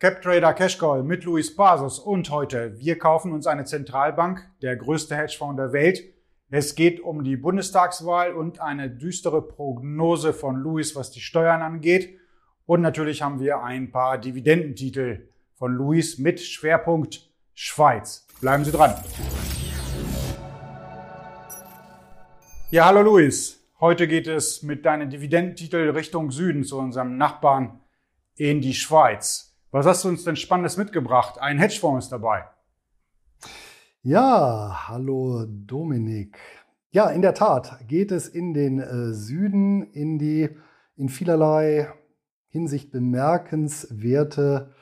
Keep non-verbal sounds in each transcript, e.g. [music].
CapTrader Cashcall mit Luis Basus und heute, wir kaufen uns eine Zentralbank, der größte Hedgefonds der Welt. Es geht um die Bundestagswahl und eine düstere Prognose von Luis, was die Steuern angeht. Und natürlich haben wir ein paar Dividendentitel von Luis mit Schwerpunkt Schweiz. Bleiben Sie dran. Ja, hallo Luis. Heute geht es mit deinen Dividendentitel Richtung Süden zu unserem Nachbarn in die Schweiz. Was hast du uns denn Spannendes mitgebracht? Ein Hedgefonds ist dabei. Ja, hallo Dominik. Ja, in der Tat geht es in den äh, Süden, in die in vielerlei Hinsicht bemerkenswerte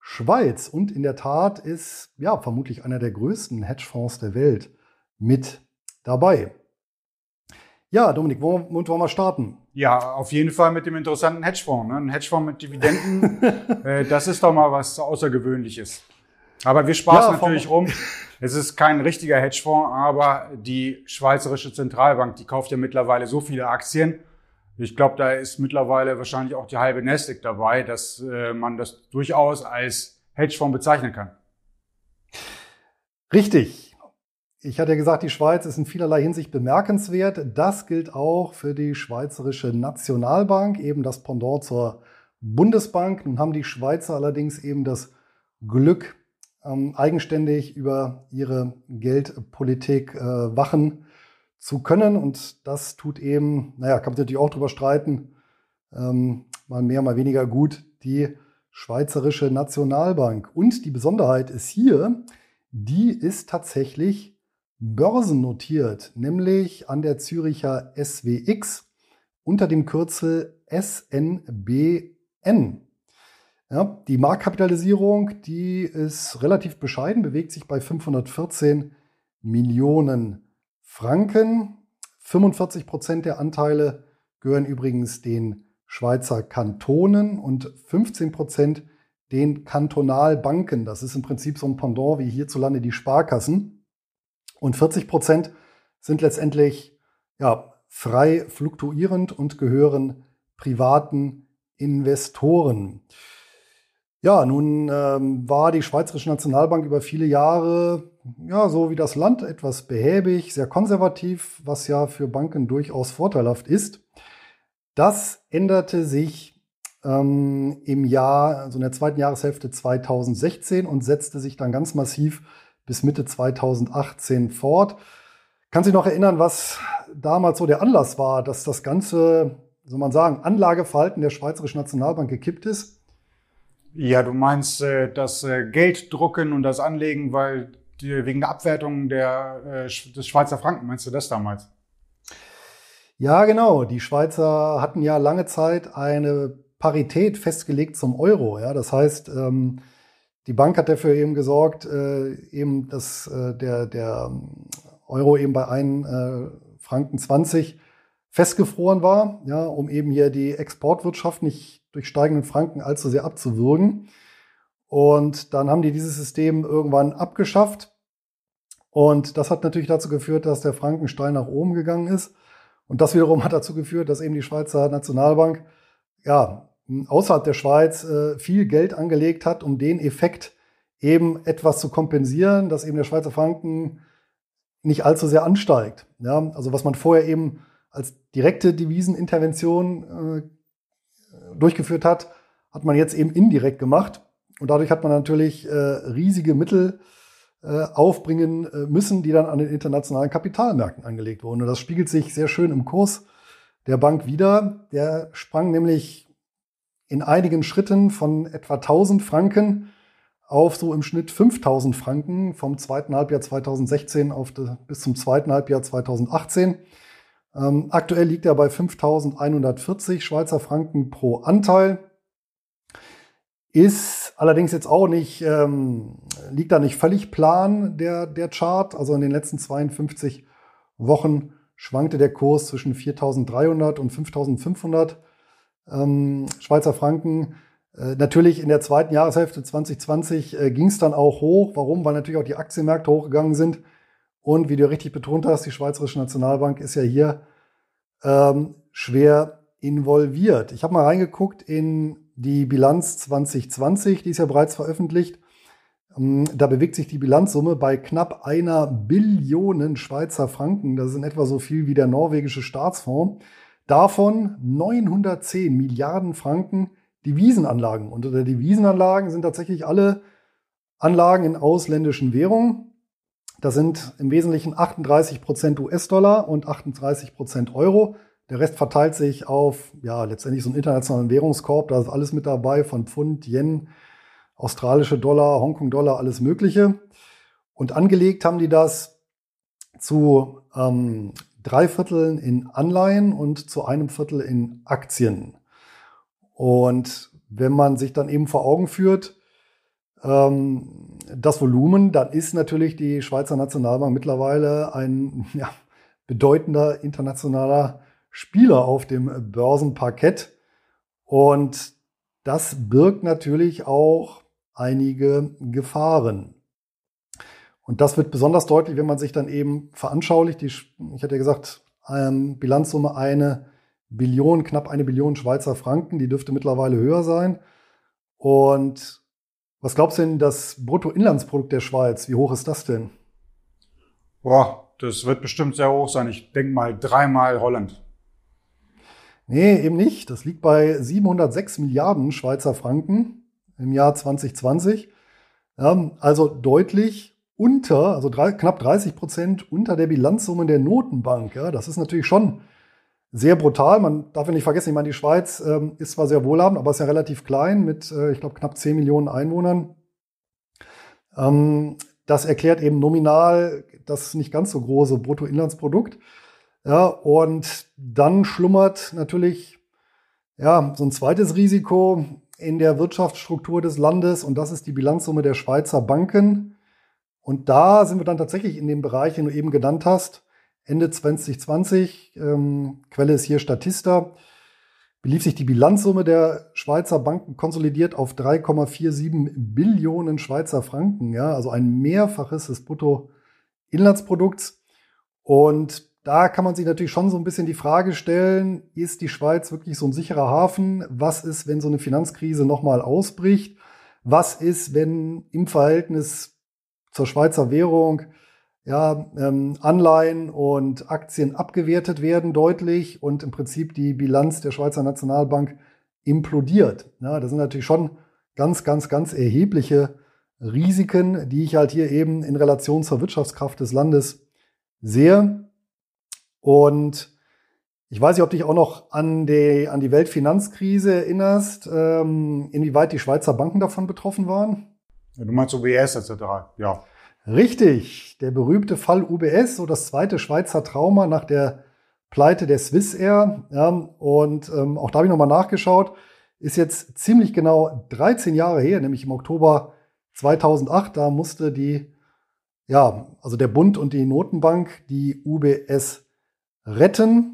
Schweiz. Und in der Tat ist ja vermutlich einer der größten Hedgefonds der Welt mit dabei. Ja, Dominik, womit wollen wir starten? Ja, auf jeden Fall mit dem interessanten Hedgefonds. Ne? Ein Hedgefonds mit Dividenden, [laughs] äh, das ist doch mal was Außergewöhnliches. Aber wir spaßen ja, natürlich rum. Es ist kein richtiger Hedgefonds, aber die Schweizerische Zentralbank, die kauft ja mittlerweile so viele Aktien. Ich glaube, da ist mittlerweile wahrscheinlich auch die halbe Nasdaq dabei, dass äh, man das durchaus als Hedgefonds bezeichnen kann. Richtig. Ich hatte ja gesagt, die Schweiz ist in vielerlei Hinsicht bemerkenswert. Das gilt auch für die Schweizerische Nationalbank, eben das Pendant zur Bundesbank. Nun haben die Schweizer allerdings eben das Glück, ähm, eigenständig über ihre Geldpolitik äh, wachen zu können. Und das tut eben, naja, kann man natürlich auch drüber streiten, ähm, mal mehr, mal weniger gut, die Schweizerische Nationalbank. Und die Besonderheit ist hier, die ist tatsächlich börsennotiert, nämlich an der Züricher SWX unter dem Kürzel SNBN. Ja, die Marktkapitalisierung, die ist relativ bescheiden, bewegt sich bei 514 Millionen Franken. 45 Prozent der Anteile gehören übrigens den Schweizer Kantonen und 15 Prozent den Kantonalbanken. Das ist im Prinzip so ein Pendant wie hierzulande die Sparkassen. Und 40 Prozent sind letztendlich ja, frei fluktuierend und gehören privaten Investoren. Ja, nun ähm, war die Schweizerische Nationalbank über viele Jahre, ja, so wie das Land, etwas behäbig, sehr konservativ, was ja für Banken durchaus vorteilhaft ist. Das änderte sich ähm, im Jahr, also in der zweiten Jahreshälfte 2016 und setzte sich dann ganz massiv bis Mitte 2018 fort. Kann sich noch erinnern, was damals so der Anlass war, dass das ganze, soll man sagen, Anlageverhalten der Schweizerischen Nationalbank gekippt ist? Ja, du meinst äh, das äh, Gelddrucken und das Anlegen, weil wegen der Abwertung der, äh, des Schweizer Franken, meinst du das damals? Ja, genau. Die Schweizer hatten ja lange Zeit eine Parität festgelegt zum Euro. Ja, das heißt, ähm, die Bank hat dafür eben gesorgt, äh, eben, dass äh, der, der Euro eben bei 1 äh, Franken 20 festgefroren war, ja, um eben hier die Exportwirtschaft nicht durch steigenden Franken allzu sehr abzuwürgen. Und dann haben die dieses System irgendwann abgeschafft. Und das hat natürlich dazu geführt, dass der Franken steil nach oben gegangen ist. Und das wiederum hat dazu geführt, dass eben die Schweizer Nationalbank ja außerhalb der Schweiz äh, viel Geld angelegt hat, um den Effekt eben etwas zu kompensieren, dass eben der Schweizer Franken nicht allzu sehr ansteigt. Ja, also was man vorher eben als direkte Devisenintervention äh, durchgeführt hat, hat man jetzt eben indirekt gemacht. Und dadurch hat man natürlich äh, riesige Mittel aufbringen müssen, die dann an den internationalen Kapitalmärkten angelegt wurden. Und das spiegelt sich sehr schön im Kurs der Bank wieder. Der sprang nämlich in einigen Schritten von etwa 1000 Franken auf so im Schnitt 5000 Franken vom zweiten Halbjahr 2016 auf de, bis zum zweiten Halbjahr 2018. Ähm, aktuell liegt er bei 5140 Schweizer Franken pro Anteil. Ist allerdings jetzt auch nicht, ähm, liegt da nicht völlig plan, der, der Chart. Also in den letzten 52 Wochen schwankte der Kurs zwischen 4300 und 5500 ähm, Schweizer Franken. Äh, natürlich in der zweiten Jahreshälfte 2020 äh, ging es dann auch hoch. Warum? Weil natürlich auch die Aktienmärkte hochgegangen sind. Und wie du richtig betont hast, die Schweizerische Nationalbank ist ja hier ähm, schwer involviert. Ich habe mal reingeguckt in die Bilanz 2020, die ist ja bereits veröffentlicht. Ähm, da bewegt sich die Bilanzsumme bei knapp einer Billion Schweizer Franken. Das ist in etwa so viel wie der norwegische Staatsfonds. Davon 910 Milliarden Franken Devisenanlagen. Unter der Devisenanlagen sind tatsächlich alle Anlagen in ausländischen Währungen. Das sind im Wesentlichen 38 Prozent US-Dollar und 38 Prozent Euro. Der Rest verteilt sich auf, ja, letztendlich so einen internationalen Währungskorb. Da ist alles mit dabei, von Pfund, Yen, australische Dollar, Hongkong-Dollar, alles Mögliche. Und angelegt haben die das zu ähm, drei Vierteln in Anleihen und zu einem Viertel in Aktien. Und wenn man sich dann eben vor Augen führt, ähm, das Volumen, dann ist natürlich die Schweizer Nationalbank mittlerweile ein [laughs] ja, bedeutender internationaler Spieler auf dem Börsenparkett. Und das birgt natürlich auch einige Gefahren. Und das wird besonders deutlich, wenn man sich dann eben veranschaulicht. Die, ich hatte ja gesagt, ähm, Bilanzsumme eine Billion, knapp eine Billion Schweizer Franken, die dürfte mittlerweile höher sein. Und was glaubst du denn, das Bruttoinlandsprodukt der Schweiz, wie hoch ist das denn? Boah, das wird bestimmt sehr hoch sein. Ich denke mal dreimal Holland. Nee, eben nicht. Das liegt bei 706 Milliarden Schweizer Franken im Jahr 2020. Ja, also deutlich unter, also drei, knapp 30 Prozent unter der Bilanzsumme der Notenbank. Ja, das ist natürlich schon sehr brutal. Man darf ja nicht vergessen, ich meine, die Schweiz ähm, ist zwar sehr wohlhabend, aber ist ja relativ klein mit, äh, ich glaube, knapp 10 Millionen Einwohnern. Ähm, das erklärt eben nominal das nicht ganz so große Bruttoinlandsprodukt. Ja, und dann schlummert natürlich ja, so ein zweites Risiko in der Wirtschaftsstruktur des Landes und das ist die Bilanzsumme der Schweizer Banken. Und da sind wir dann tatsächlich in dem Bereich, den du eben genannt hast, Ende 2020, ähm, Quelle ist hier Statista, belief sich die Bilanzsumme der Schweizer Banken konsolidiert auf 3,47 Billionen Schweizer Franken, ja, also ein Mehrfaches des Bruttoinlandsprodukts. Und da kann man sich natürlich schon so ein bisschen die Frage stellen, ist die Schweiz wirklich so ein sicherer Hafen? Was ist, wenn so eine Finanzkrise nochmal ausbricht? Was ist, wenn im Verhältnis zur Schweizer Währung ja, ähm, Anleihen und Aktien abgewertet werden deutlich und im Prinzip die Bilanz der Schweizer Nationalbank implodiert. Ja, das sind natürlich schon ganz, ganz, ganz erhebliche Risiken, die ich halt hier eben in Relation zur Wirtschaftskraft des Landes sehe. Und ich weiß nicht, ob dich auch noch an die, an die Weltfinanzkrise erinnerst, ähm, inwieweit die Schweizer Banken davon betroffen waren. Du meinst UBS etc. Ja. Richtig, der berühmte Fall UBS, so das zweite Schweizer Trauma nach der Pleite der Swiss Air. Ja, und ähm, auch da habe ich nochmal nachgeschaut, ist jetzt ziemlich genau 13 Jahre her, nämlich im Oktober 2008. Da musste die, ja, also der Bund und die Notenbank die UBS retten.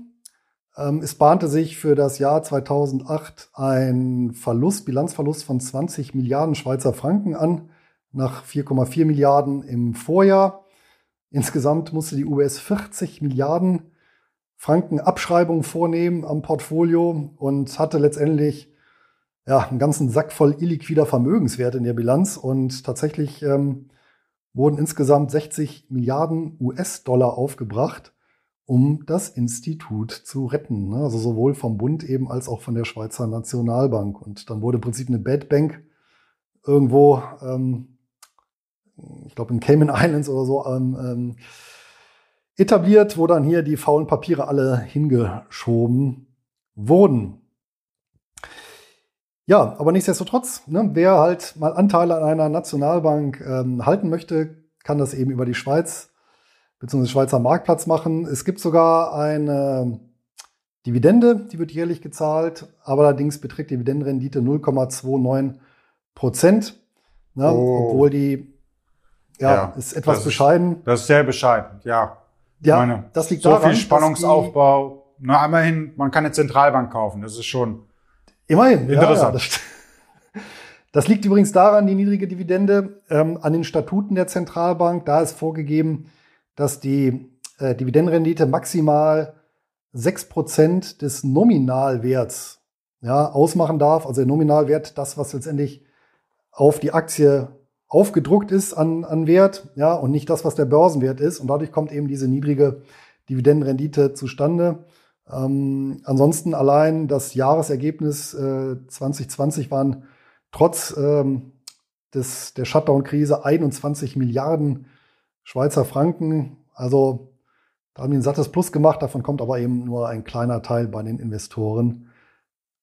Ähm, es bahnte sich für das Jahr 2008 ein Verlust, Bilanzverlust von 20 Milliarden Schweizer Franken an nach 4,4 Milliarden im Vorjahr. Insgesamt musste die UBS 40 Milliarden Franken Abschreibung vornehmen am Portfolio und hatte letztendlich ja, einen ganzen Sack voll illiquider Vermögenswerte in der Bilanz. Und tatsächlich ähm, wurden insgesamt 60 Milliarden US-Dollar aufgebracht, um das Institut zu retten. Ne? Also sowohl vom Bund eben als auch von der Schweizer Nationalbank. Und dann wurde im Prinzip eine Bad Bank irgendwo ähm, ich glaube in Cayman [laughs] Islands oder so, ähm, ähm, etabliert, wo dann hier die faulen Papiere alle hingeschoben wurden. Ja, aber nichtsdestotrotz, ne, wer halt mal Anteile an einer Nationalbank ähm, halten möchte, kann das eben über die Schweiz bzw. Schweizer Marktplatz machen. Es gibt sogar eine Dividende, die wird jährlich gezahlt, aber allerdings beträgt die Dividendenrendite 0,29 Prozent, ne, oh. obwohl die ja, ja ist etwas bescheiden. Ist, das ist sehr bescheiden, ja. Ja, meine, das liegt so daran, viel Spannungsaufbau. Na, immerhin, man kann eine Zentralbank kaufen. Das ist schon immerhin interessant. Ja, das, [laughs] das, liegt übrigens daran, die niedrige Dividende ähm, an den Statuten der Zentralbank. Da ist vorgegeben, dass die äh, Dividendenrendite maximal sechs Prozent des Nominalwerts ja, ausmachen darf. Also der Nominalwert, das, was letztendlich auf die Aktie aufgedruckt ist an, an Wert, ja, und nicht das, was der Börsenwert ist. Und dadurch kommt eben diese niedrige Dividendenrendite zustande. Ähm, ansonsten allein das Jahresergebnis äh, 2020 waren trotz ähm, des, der Shutdown-Krise 21 Milliarden Schweizer Franken. Also da haben die ein sattes Plus gemacht, davon kommt aber eben nur ein kleiner Teil bei den Investoren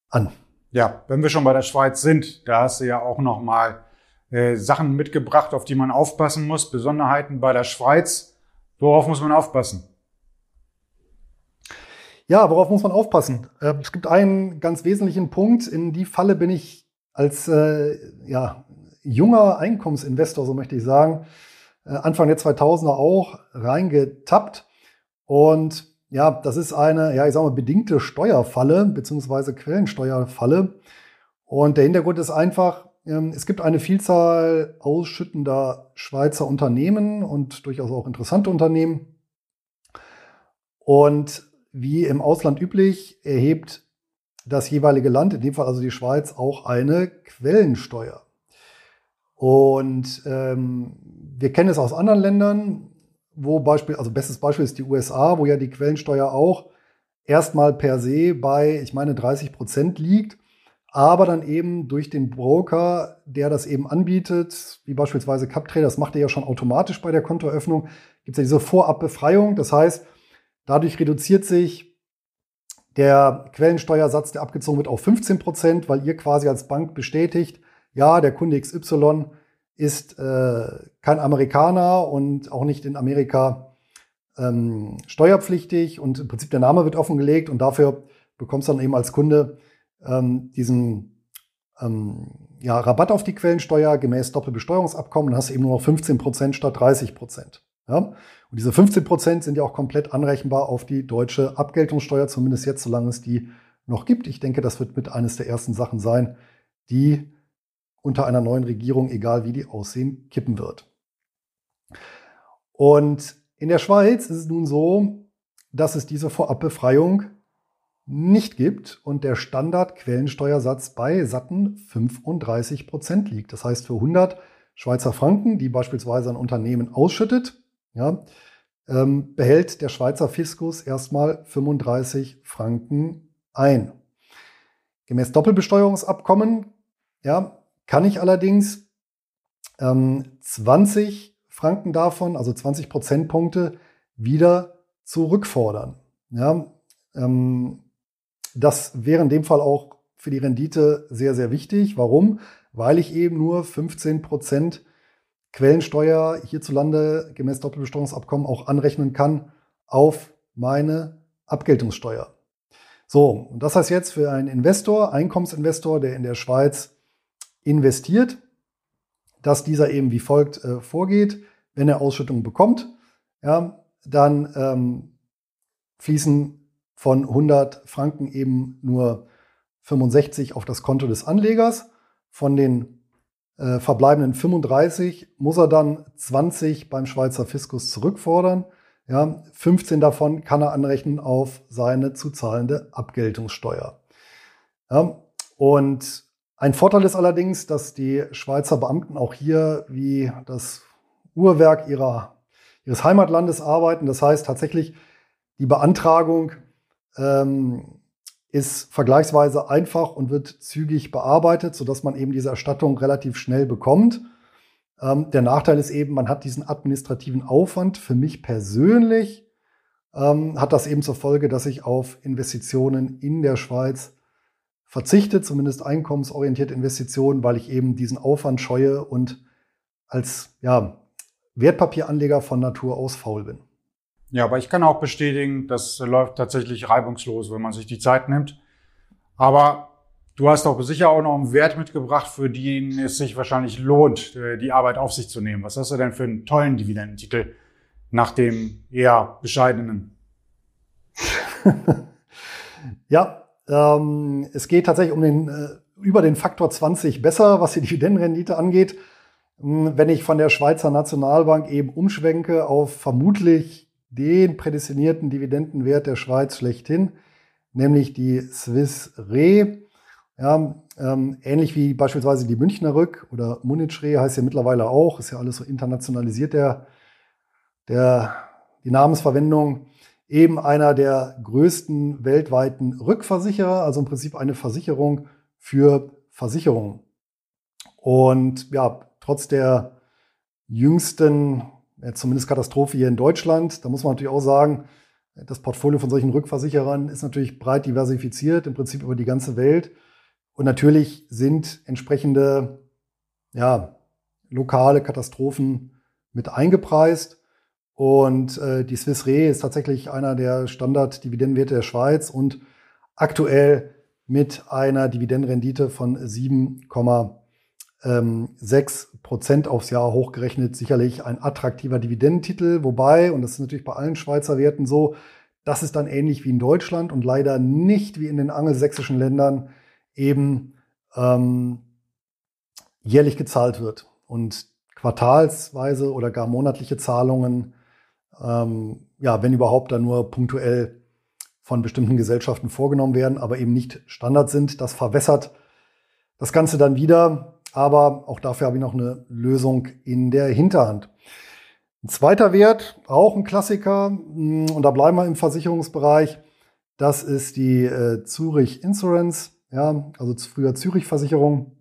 an. Ja, wenn wir schon bei der Schweiz sind, da hast du ja auch noch mal äh, Sachen mitgebracht, auf die man aufpassen muss, Besonderheiten bei der Schweiz. Worauf muss man aufpassen? Ja, worauf muss man aufpassen? Äh, es gibt einen ganz wesentlichen Punkt. In die Falle bin ich als äh, ja, junger Einkommensinvestor, so möchte ich sagen, Anfang der 2000er auch reingetappt. Und ja, das ist eine, ja, ich sag mal, bedingte Steuerfalle, beziehungsweise Quellensteuerfalle. Und der Hintergrund ist einfach, ähm, es gibt eine Vielzahl ausschüttender Schweizer Unternehmen und durchaus auch interessante Unternehmen. Und wie im Ausland üblich, erhebt das jeweilige Land, in dem Fall also die Schweiz, auch eine Quellensteuer. Und ähm, wir kennen es aus anderen Ländern, wo Beispiel, also bestes Beispiel ist die USA, wo ja die Quellensteuer auch erstmal per se bei, ich meine, 30 Prozent liegt, aber dann eben durch den Broker, der das eben anbietet, wie beispielsweise CapTrader, das macht er ja schon automatisch bei der Kontoeröffnung, gibt es ja diese Vorabbefreiung. Das heißt, dadurch reduziert sich der Quellensteuersatz, der abgezogen wird, auf 15 Prozent, weil ihr quasi als Bank bestätigt, ja, der Kunde XY ist äh, kein Amerikaner und auch nicht in Amerika ähm, steuerpflichtig und im Prinzip der Name wird offengelegt und dafür bekommst du dann eben als Kunde ähm, diesen ähm, ja, Rabatt auf die Quellensteuer gemäß Doppelbesteuerungsabkommen und hast eben nur noch 15 Prozent statt 30 Prozent. Ja? Und diese 15 Prozent sind ja auch komplett anrechenbar auf die deutsche Abgeltungssteuer, zumindest jetzt, solange es die noch gibt. Ich denke, das wird mit eines der ersten Sachen sein, die unter einer neuen Regierung, egal wie die aussehen, kippen wird. Und in der Schweiz ist es nun so, dass es diese Vorabbefreiung nicht gibt und der Standard-Quellensteuersatz bei satten 35 Prozent liegt. Das heißt, für 100 Schweizer Franken, die beispielsweise ein Unternehmen ausschüttet, ja, ähm, behält der Schweizer Fiskus erstmal 35 Franken ein. Gemäß Doppelbesteuerungsabkommen ja, kann ich allerdings ähm, 20 Franken davon, also 20 Prozentpunkte, wieder zurückfordern. Ja, ähm, das wäre in dem Fall auch für die Rendite sehr, sehr wichtig. Warum? Weil ich eben nur 15 Prozent Quellensteuer hierzulande gemäß Doppelbesteuerungsabkommen auch anrechnen kann auf meine Abgeltungssteuer. So, und das heißt jetzt für einen Investor, Einkommensinvestor, der in der Schweiz investiert, dass dieser eben wie folgt äh, vorgeht. Wenn er Ausschüttungen bekommt, ja, dann ähm, fließen von 100 Franken eben nur 65 auf das Konto des Anlegers. Von den äh, verbleibenden 35 muss er dann 20 beim Schweizer Fiskus zurückfordern. Ja, 15 davon kann er anrechnen auf seine zu zahlende Abgeltungssteuer. Ja, und ein Vorteil ist allerdings, dass die Schweizer Beamten auch hier wie das Uhrwerk ihrer, ihres Heimatlandes arbeiten. Das heißt tatsächlich, die Beantragung ähm, ist vergleichsweise einfach und wird zügig bearbeitet, sodass man eben diese Erstattung relativ schnell bekommt. Ähm, der Nachteil ist eben, man hat diesen administrativen Aufwand. Für mich persönlich ähm, hat das eben zur Folge, dass ich auf Investitionen in der Schweiz verzichte, zumindest einkommensorientierte Investitionen, weil ich eben diesen Aufwand scheue und als ja, Wertpapieranleger von Natur aus faul bin. Ja, aber ich kann auch bestätigen, das läuft tatsächlich reibungslos, wenn man sich die Zeit nimmt. Aber du hast auch sicher auch noch einen Wert mitgebracht, für den es sich wahrscheinlich lohnt, äh, die Arbeit auf sich zu nehmen. Was hast du denn für einen tollen Dividendentitel nach dem eher bescheidenen? [laughs] ja, ähm, es geht tatsächlich um den, äh, über den Faktor 20 besser, was die Dividendenrendite angeht. Hm, wenn ich von der Schweizer Nationalbank eben umschwenke auf vermutlich den prädestinierten Dividendenwert der Schweiz schlechthin, nämlich die Swiss Re, Ja, ähm, ähnlich wie beispielsweise die Münchner Rück oder Munich Re heißt ja mittlerweile auch, ist ja alles so internationalisiert, der, der, die Namensverwendung. Eben einer der größten weltweiten Rückversicherer, also im Prinzip eine Versicherung für Versicherungen. Und ja, trotz der jüngsten, zumindest Katastrophe hier in Deutschland, da muss man natürlich auch sagen, das Portfolio von solchen Rückversicherern ist natürlich breit diversifiziert, im Prinzip über die ganze Welt. Und natürlich sind entsprechende ja, lokale Katastrophen mit eingepreist. Und äh, die Swiss Re ist tatsächlich einer der Standard-Dividendenwerte der Schweiz und aktuell mit einer Dividendenrendite von 7,6 Prozent aufs Jahr hochgerechnet sicherlich ein attraktiver Dividendentitel. Wobei, und das ist natürlich bei allen Schweizer Werten so, das ist dann ähnlich wie in Deutschland und leider nicht wie in den angelsächsischen Ländern eben ähm, jährlich gezahlt wird und quartalsweise oder gar monatliche Zahlungen, ähm, ja, wenn überhaupt, dann nur punktuell von bestimmten Gesellschaften vorgenommen werden, aber eben nicht Standard sind. Das verwässert das Ganze dann wieder. Aber auch dafür habe ich noch eine Lösung in der Hinterhand. Ein zweiter Wert, auch ein Klassiker, und da bleiben wir im Versicherungsbereich. Das ist die äh, Zurich Insurance ja, also früher Zürich Versicherung.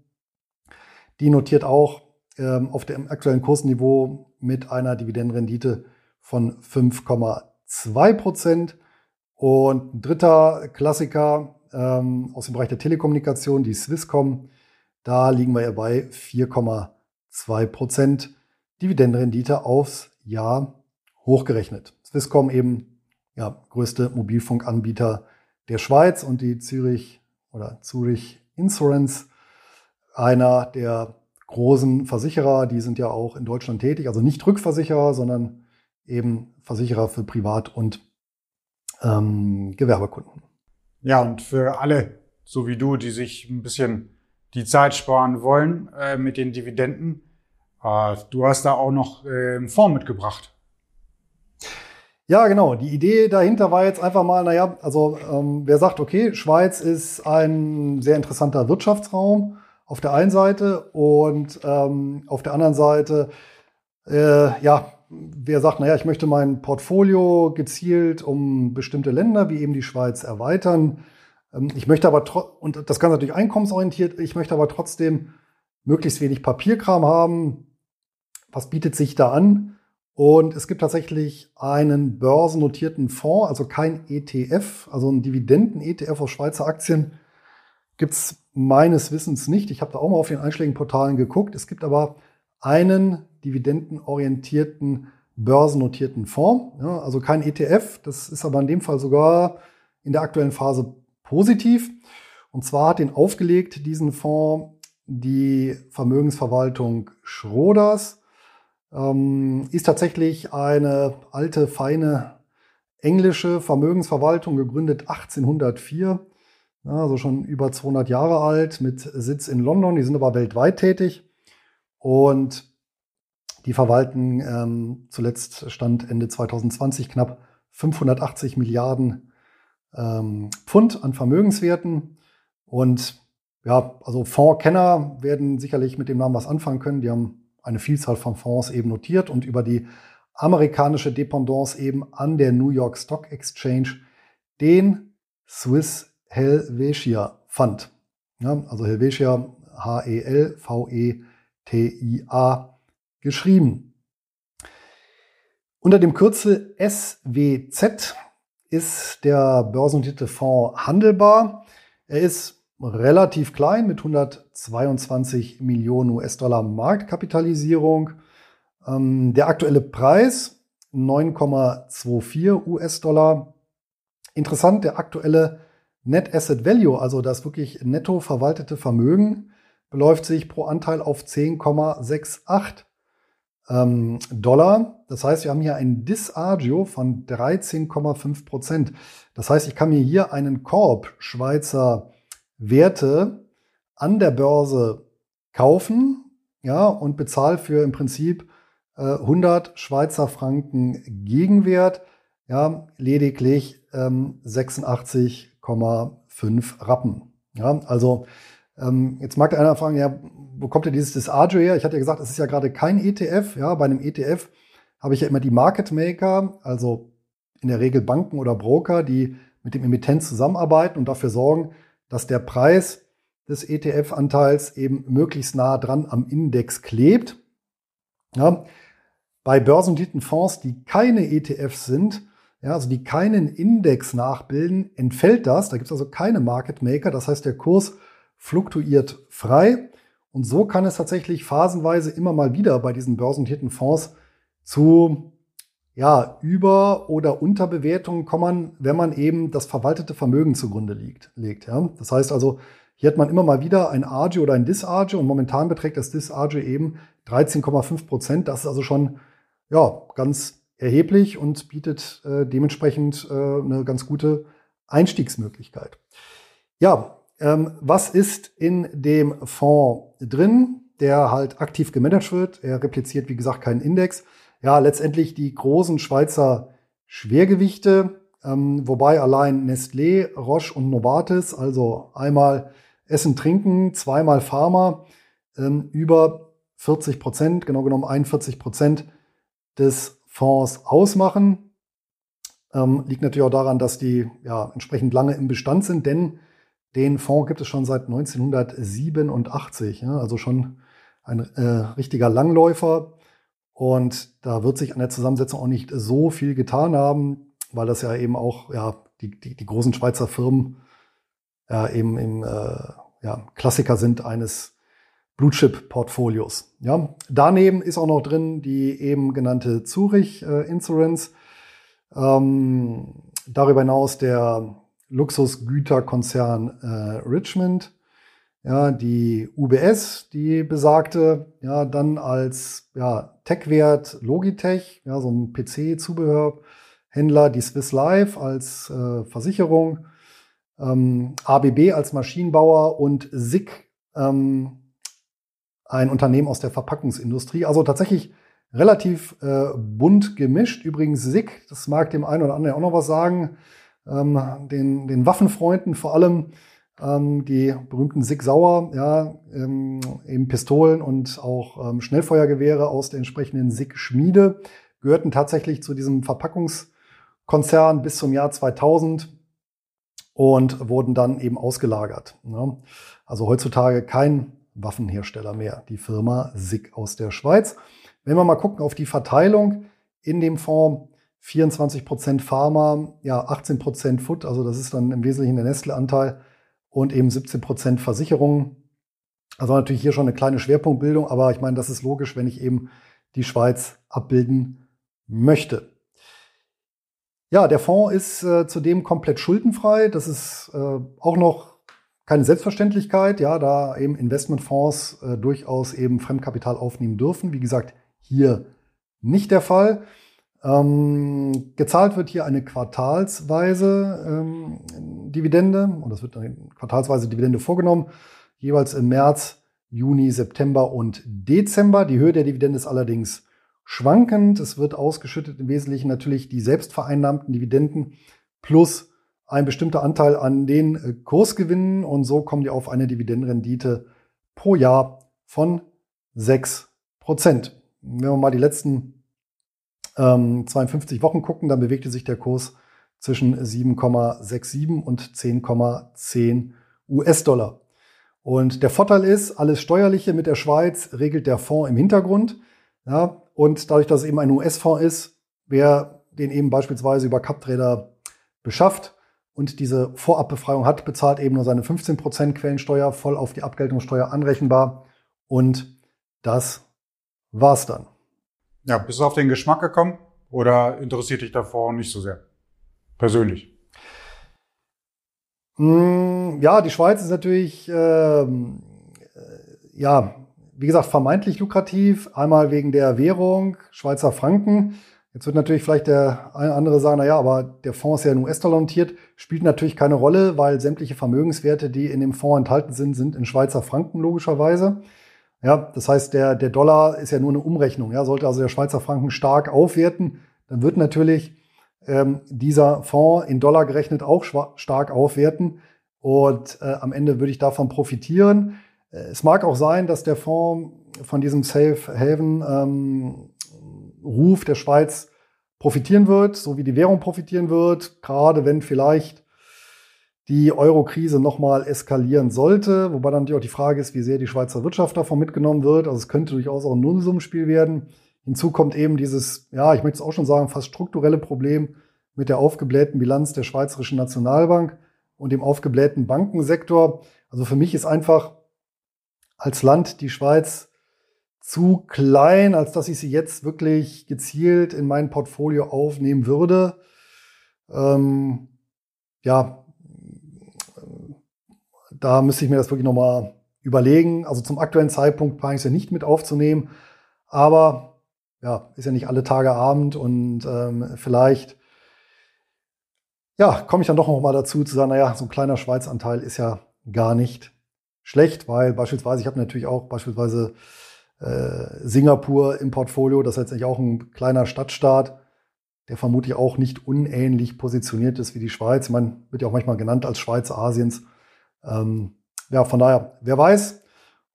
Die notiert auch ähm, auf dem aktuellen Kursniveau mit einer Dividendenrendite von 5,2 Prozent. Und ein dritter Klassiker ähm, aus dem Bereich der Telekommunikation, die Swisscom, da liegen wir ja bei 4,2 Prozent Dividendenrendite aufs Jahr hochgerechnet. Swisscom eben ja, größte Mobilfunkanbieter der Schweiz und die Zürich oder Zurich Insurance, einer der großen Versicherer, die sind ja auch in Deutschland tätig, also nicht Rückversicherer, sondern eben Versicherer für Privat- und ähm, Gewerbekunden. Ja, und für alle, so wie du, die sich ein bisschen die Zeit sparen wollen äh, mit den Dividenden, äh, du hast da auch noch äh, einen Fonds mitgebracht. Ja, genau. Die Idee dahinter war jetzt einfach mal, naja, also ähm, wer sagt, okay, Schweiz ist ein sehr interessanter Wirtschaftsraum auf der einen Seite und ähm, auf der anderen Seite, äh, ja, wer sagt, naja, ich möchte mein Portfolio gezielt um bestimmte Länder wie eben die Schweiz erweitern. Ähm, ich möchte aber, und das Ganze natürlich einkommensorientiert, ich möchte aber trotzdem möglichst wenig Papierkram haben. Was bietet sich da an? Und es gibt tatsächlich einen börsennotierten Fonds, also kein ETF, also einen Dividenden-ETF auf Schweizer Aktien gibt's meines Wissens nicht. Ich habe da auch mal auf den einschlägigen Portalen geguckt. Es gibt aber einen dividendenorientierten börsennotierten Fonds, ja, also kein ETF. Das ist aber in dem Fall sogar in der aktuellen Phase positiv. Und zwar hat den aufgelegt, diesen Fonds, die Vermögensverwaltung Schroders ähm, ist tatsächlich eine alte, feine englische Vermögensverwaltung, gegründet 1804, also schon über 200 Jahre alt, mit Sitz in London. Die sind aber weltweit tätig und die verwalten ähm, zuletzt Stand Ende 2020 knapp 580 Milliarden ähm, Pfund an Vermögenswerten. Und ja, also Fondskenner werden sicherlich mit dem Namen was anfangen können. Die haben eine Vielzahl von Fonds eben notiert und über die amerikanische Dependance eben an der New York Stock Exchange den Swiss Helvetia Fund. Ja, also Helvetia H-E-L-V-E-T-I-A geschrieben. Unter dem Kürzel SWZ ist der börsennotierte Fonds handelbar. Er ist relativ klein mit 122 Millionen US-Dollar Marktkapitalisierung. Ähm, der aktuelle Preis 9,24 US-Dollar. Interessant, der aktuelle Net Asset Value, also das wirklich netto verwaltete Vermögen, beläuft sich pro Anteil auf 10,68 ähm, Dollar. Das heißt, wir haben hier ein Disagio von 13,5 Prozent. Das heißt, ich kann mir hier einen Korb Schweizer Werte an der Börse kaufen, ja, und bezahle für im Prinzip äh, 100 Schweizer Franken Gegenwert, ja, lediglich ähm, 86,5 Rappen. Ja, also ähm, jetzt mag der einer fragen, ja, wo kommt denn dieses Disagio her? Ich hatte ja gesagt, es ist ja gerade kein ETF. Ja, bei einem ETF habe ich ja immer die Market Maker, also in der Regel Banken oder Broker, die mit dem Emittent zusammenarbeiten und dafür sorgen, dass der Preis des ETF-Anteils eben möglichst nah dran am Index klebt. Ja, bei börsennotierten Fonds, die keine ETFs sind, ja, also die keinen Index nachbilden, entfällt das. Da gibt es also keine Market Maker. Das heißt, der Kurs fluktuiert frei. Und so kann es tatsächlich phasenweise immer mal wieder bei diesen börsennotierten Fonds zu ja, Über- oder Unterbewertungen kommen, wenn man eben das verwaltete Vermögen zugrunde liegt, legt. Ja. Das heißt also, hier hat man immer mal wieder ein Agio oder ein Disagio und momentan beträgt das Disagio eben 13,5 Prozent. Das ist also schon ja, ganz erheblich und bietet äh, dementsprechend äh, eine ganz gute Einstiegsmöglichkeit. Ja, ähm, was ist in dem Fonds drin, der halt aktiv gemanagt wird? Er repliziert, wie gesagt, keinen Index. Ja, letztendlich die großen Schweizer Schwergewichte, ähm, wobei allein Nestlé, Roche und Novartis, also einmal Essen, Trinken, zweimal Pharma, ähm, über 40 Prozent, genau genommen 41 Prozent des Fonds ausmachen. Ähm, liegt natürlich auch daran, dass die ja, entsprechend lange im Bestand sind, denn den Fonds gibt es schon seit 1987, ja, also schon ein äh, richtiger Langläufer. Und da wird sich an der Zusammensetzung auch nicht so viel getan haben, weil das ja eben auch ja, die, die, die großen Schweizer Firmen ja, eben im äh, ja, Klassiker sind eines Blue Chip Portfolios. Ja, daneben ist auch noch drin die eben genannte Zurich äh, Insurance. Ähm, darüber hinaus der Luxusgüterkonzern äh, Richmond. Ja, die UBS, die besagte, ja, dann als ja, Tech-Wert Logitech, ja, so ein PC-Zubehörhändler, die Swiss Life als äh, Versicherung, ähm, ABB als Maschinenbauer und SICK ähm, ein Unternehmen aus der Verpackungsindustrie. Also tatsächlich relativ äh, bunt gemischt. Übrigens SICK, das mag dem einen oder anderen auch noch was sagen, ähm, den, den Waffenfreunden vor allem ähm, die berühmten SICK Sauer, ja, ähm, eben Pistolen und auch ähm, Schnellfeuergewehre aus der entsprechenden SICK Schmiede gehörten tatsächlich zu diesem Verpackungskonzern bis zum Jahr 2000 und wurden dann eben ausgelagert. Ne? Also heutzutage kein Waffenhersteller mehr, die Firma SICK aus der Schweiz. Wenn wir mal gucken auf die Verteilung in dem Fonds, 24 Prozent Pharma, ja 18 Prozent Food, also das ist dann im Wesentlichen der Nestle-Anteil und eben 17 Prozent Versicherungen. Also natürlich hier schon eine kleine Schwerpunktbildung, aber ich meine, das ist logisch, wenn ich eben die Schweiz abbilden möchte. Ja, der Fonds ist äh, zudem komplett schuldenfrei. Das ist äh, auch noch keine Selbstverständlichkeit, ja, da eben Investmentfonds äh, durchaus eben Fremdkapital aufnehmen dürfen. Wie gesagt, hier nicht der Fall. Ähm, gezahlt wird hier eine quartalsweise ähm, Dividende und das wird eine quartalsweise Dividende vorgenommen, jeweils im März, Juni, September und Dezember. Die Höhe der Dividende ist allerdings schwankend. Es wird ausgeschüttet im Wesentlichen natürlich die selbstvereinnahmten Dividenden plus ein bestimmter Anteil an den äh, Kursgewinnen und so kommen die auf eine Dividendenrendite pro Jahr von 6 Prozent. Wenn wir mal die letzten ähm, 52 Wochen gucken, dann bewegte sich der Kurs zwischen 7,67 und 10,10 US-Dollar. Und der Vorteil ist, alles Steuerliche mit der Schweiz regelt der Fonds im Hintergrund. Ja, und dadurch, dass es eben ein US-Fonds ist, wer den eben beispielsweise über Cup-Trader beschafft, und diese Vorabbefreiung hat, bezahlt eben nur seine 15% Quellensteuer voll auf die Abgeltungssteuer anrechenbar. Und das war's dann. Ja, bist du auf den Geschmack gekommen oder interessiert dich davor nicht so sehr? Persönlich? Hm, ja, die Schweiz ist natürlich, ähm, äh, ja, wie gesagt, vermeintlich lukrativ. Einmal wegen der Währung, Schweizer Franken. Jetzt wird natürlich vielleicht der eine andere sagen, na ja, aber der Fonds ist ja in US-Dollar notiert, spielt natürlich keine Rolle, weil sämtliche Vermögenswerte, die in dem Fonds enthalten sind, sind in Schweizer Franken logischerweise. Ja, das heißt, der, der Dollar ist ja nur eine Umrechnung. Ja, sollte also der Schweizer Franken stark aufwerten, dann wird natürlich ähm, dieser Fonds in Dollar gerechnet auch stark aufwerten. Und äh, am Ende würde ich davon profitieren. Äh, es mag auch sein, dass der Fonds von diesem Safe Haven ähm, Ruf der Schweiz profitieren wird, so wie die Währung profitieren wird, gerade wenn vielleicht die Euro-Krise nochmal eskalieren sollte, wobei dann natürlich auch die Frage ist, wie sehr die Schweizer Wirtschaft davon mitgenommen wird. Also es könnte durchaus auch ein Nullsummenspiel werden. Hinzu kommt eben dieses, ja, ich möchte es auch schon sagen, fast strukturelle Problem mit der aufgeblähten Bilanz der Schweizerischen Nationalbank und dem aufgeblähten Bankensektor. Also für mich ist einfach als Land die Schweiz zu klein, als dass ich sie jetzt wirklich gezielt in mein Portfolio aufnehmen würde. Ähm, ja, da müsste ich mir das wirklich nochmal überlegen. Also zum aktuellen Zeitpunkt plane ich es ja nicht mit aufzunehmen. Aber ja, ist ja nicht alle Tage Abend und ähm, vielleicht ja, komme ich dann doch nochmal dazu zu sagen, naja, so ein kleiner Schweizanteil ist ja gar nicht schlecht, weil beispielsweise, ich habe natürlich auch beispielsweise äh, Singapur im Portfolio, das ist letztendlich auch ein kleiner Stadtstaat, der vermutlich auch nicht unähnlich positioniert ist wie die Schweiz. Man wird ja auch manchmal genannt als Schweiz Asiens. Ähm, ja, von daher, wer weiß.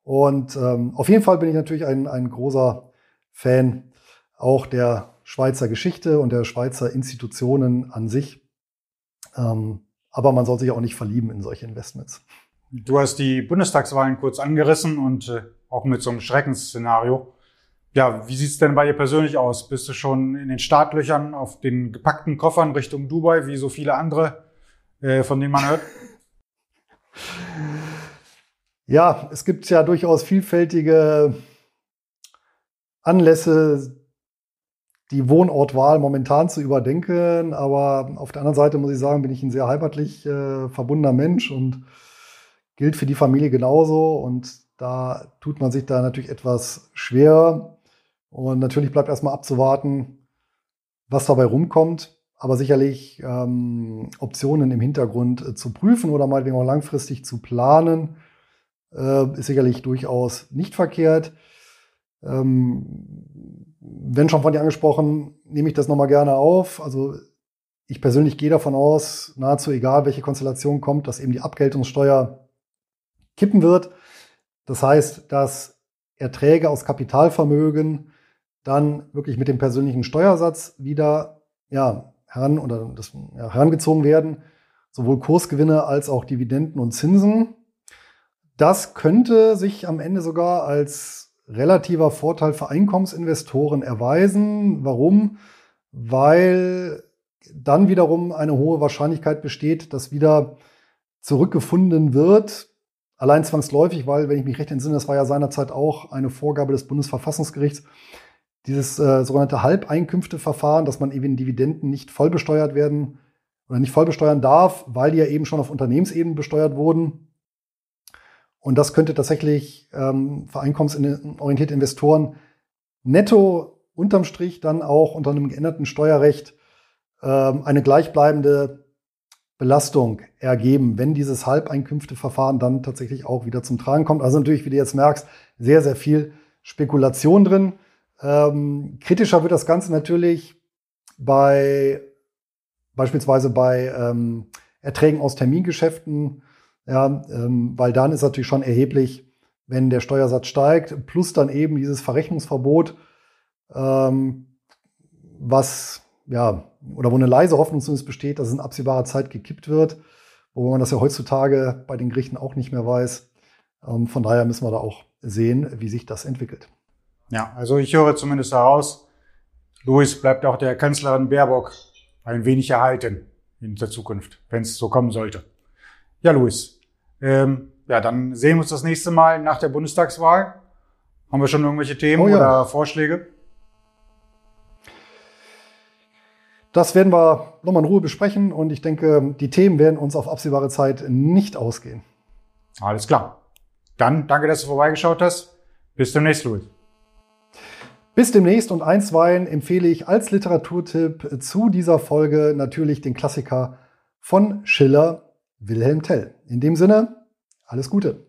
Und ähm, auf jeden Fall bin ich natürlich ein, ein großer Fan auch der Schweizer Geschichte und der Schweizer Institutionen an sich. Ähm, aber man soll sich auch nicht verlieben in solche Investments. Du hast die Bundestagswahlen kurz angerissen und äh, auch mit so einem Schreckensszenario. Ja, wie sieht's denn bei dir persönlich aus? Bist du schon in den Startlöchern auf den gepackten Koffern Richtung Dubai, wie so viele andere, äh, von denen man hört? Ja, es gibt ja durchaus vielfältige Anlässe, die Wohnortwahl momentan zu überdenken. Aber auf der anderen Seite muss ich sagen, bin ich ein sehr heimatlich äh, verbundener Mensch und gilt für die Familie genauso. Und da tut man sich da natürlich etwas schwer. Und natürlich bleibt erstmal abzuwarten, was dabei rumkommt. Aber sicherlich ähm, Optionen im Hintergrund äh, zu prüfen oder meinetwegen auch langfristig zu planen äh, ist sicherlich durchaus nicht verkehrt. Ähm, wenn schon von dir angesprochen, nehme ich das nochmal gerne auf. Also ich persönlich gehe davon aus, nahezu egal, welche Konstellation kommt, dass eben die Abgeltungssteuer kippen wird. Das heißt, dass Erträge aus Kapitalvermögen dann wirklich mit dem persönlichen Steuersatz wieder ja, heran oder das, ja, herangezogen werden, sowohl Kursgewinne als auch Dividenden und Zinsen. Das könnte sich am Ende sogar als relativer Vorteil für Einkommensinvestoren erweisen. Warum? Weil dann wiederum eine hohe Wahrscheinlichkeit besteht, dass wieder zurückgefunden wird. Allein zwangsläufig, weil, wenn ich mich recht entsinne, das war ja seinerzeit auch eine Vorgabe des Bundesverfassungsgerichts, dieses äh, sogenannte Halbeinkünfteverfahren, dass man eben Dividenden nicht voll besteuert werden oder nicht voll besteuern darf, weil die ja eben schon auf Unternehmensebene besteuert wurden. Und das könnte tatsächlich ähm, für einkommensorientierte Investoren netto unterm Strich dann auch unter einem geänderten Steuerrecht ähm, eine gleichbleibende Belastung ergeben, wenn dieses Halbeinkünfteverfahren dann tatsächlich auch wieder zum Tragen kommt. Also natürlich, wie du jetzt merkst, sehr, sehr viel Spekulation drin. Ähm, kritischer wird das Ganze natürlich bei beispielsweise bei ähm, Erträgen aus Termingeschäften ja, ähm, weil dann ist natürlich schon erheblich, wenn der Steuersatz steigt, plus dann eben dieses Verrechnungsverbot, ähm, was ja, oder wo eine leise Hoffnung zumindest besteht, dass es in absehbarer Zeit gekippt wird, wo man das ja heutzutage bei den Gerichten auch nicht mehr weiß. Ähm, von daher müssen wir da auch sehen, wie sich das entwickelt. Ja, also ich höre zumindest heraus, Luis bleibt auch der Kanzlerin Baerbock ein wenig erhalten in der Zukunft, wenn es so kommen sollte. Ja, Luis, ähm, ja, dann sehen wir uns das nächste Mal nach der Bundestagswahl. Haben wir schon irgendwelche Themen oh ja. oder Vorschläge? Das werden wir nochmal in Ruhe besprechen und ich denke, die Themen werden uns auf absehbare Zeit nicht ausgehen. Alles klar. Dann danke, dass du vorbeigeschaut hast. Bis demnächst, Louis. Bis demnächst und einstweilen empfehle ich als Literaturtipp zu dieser Folge natürlich den Klassiker von Schiller Wilhelm Tell. In dem Sinne, alles Gute.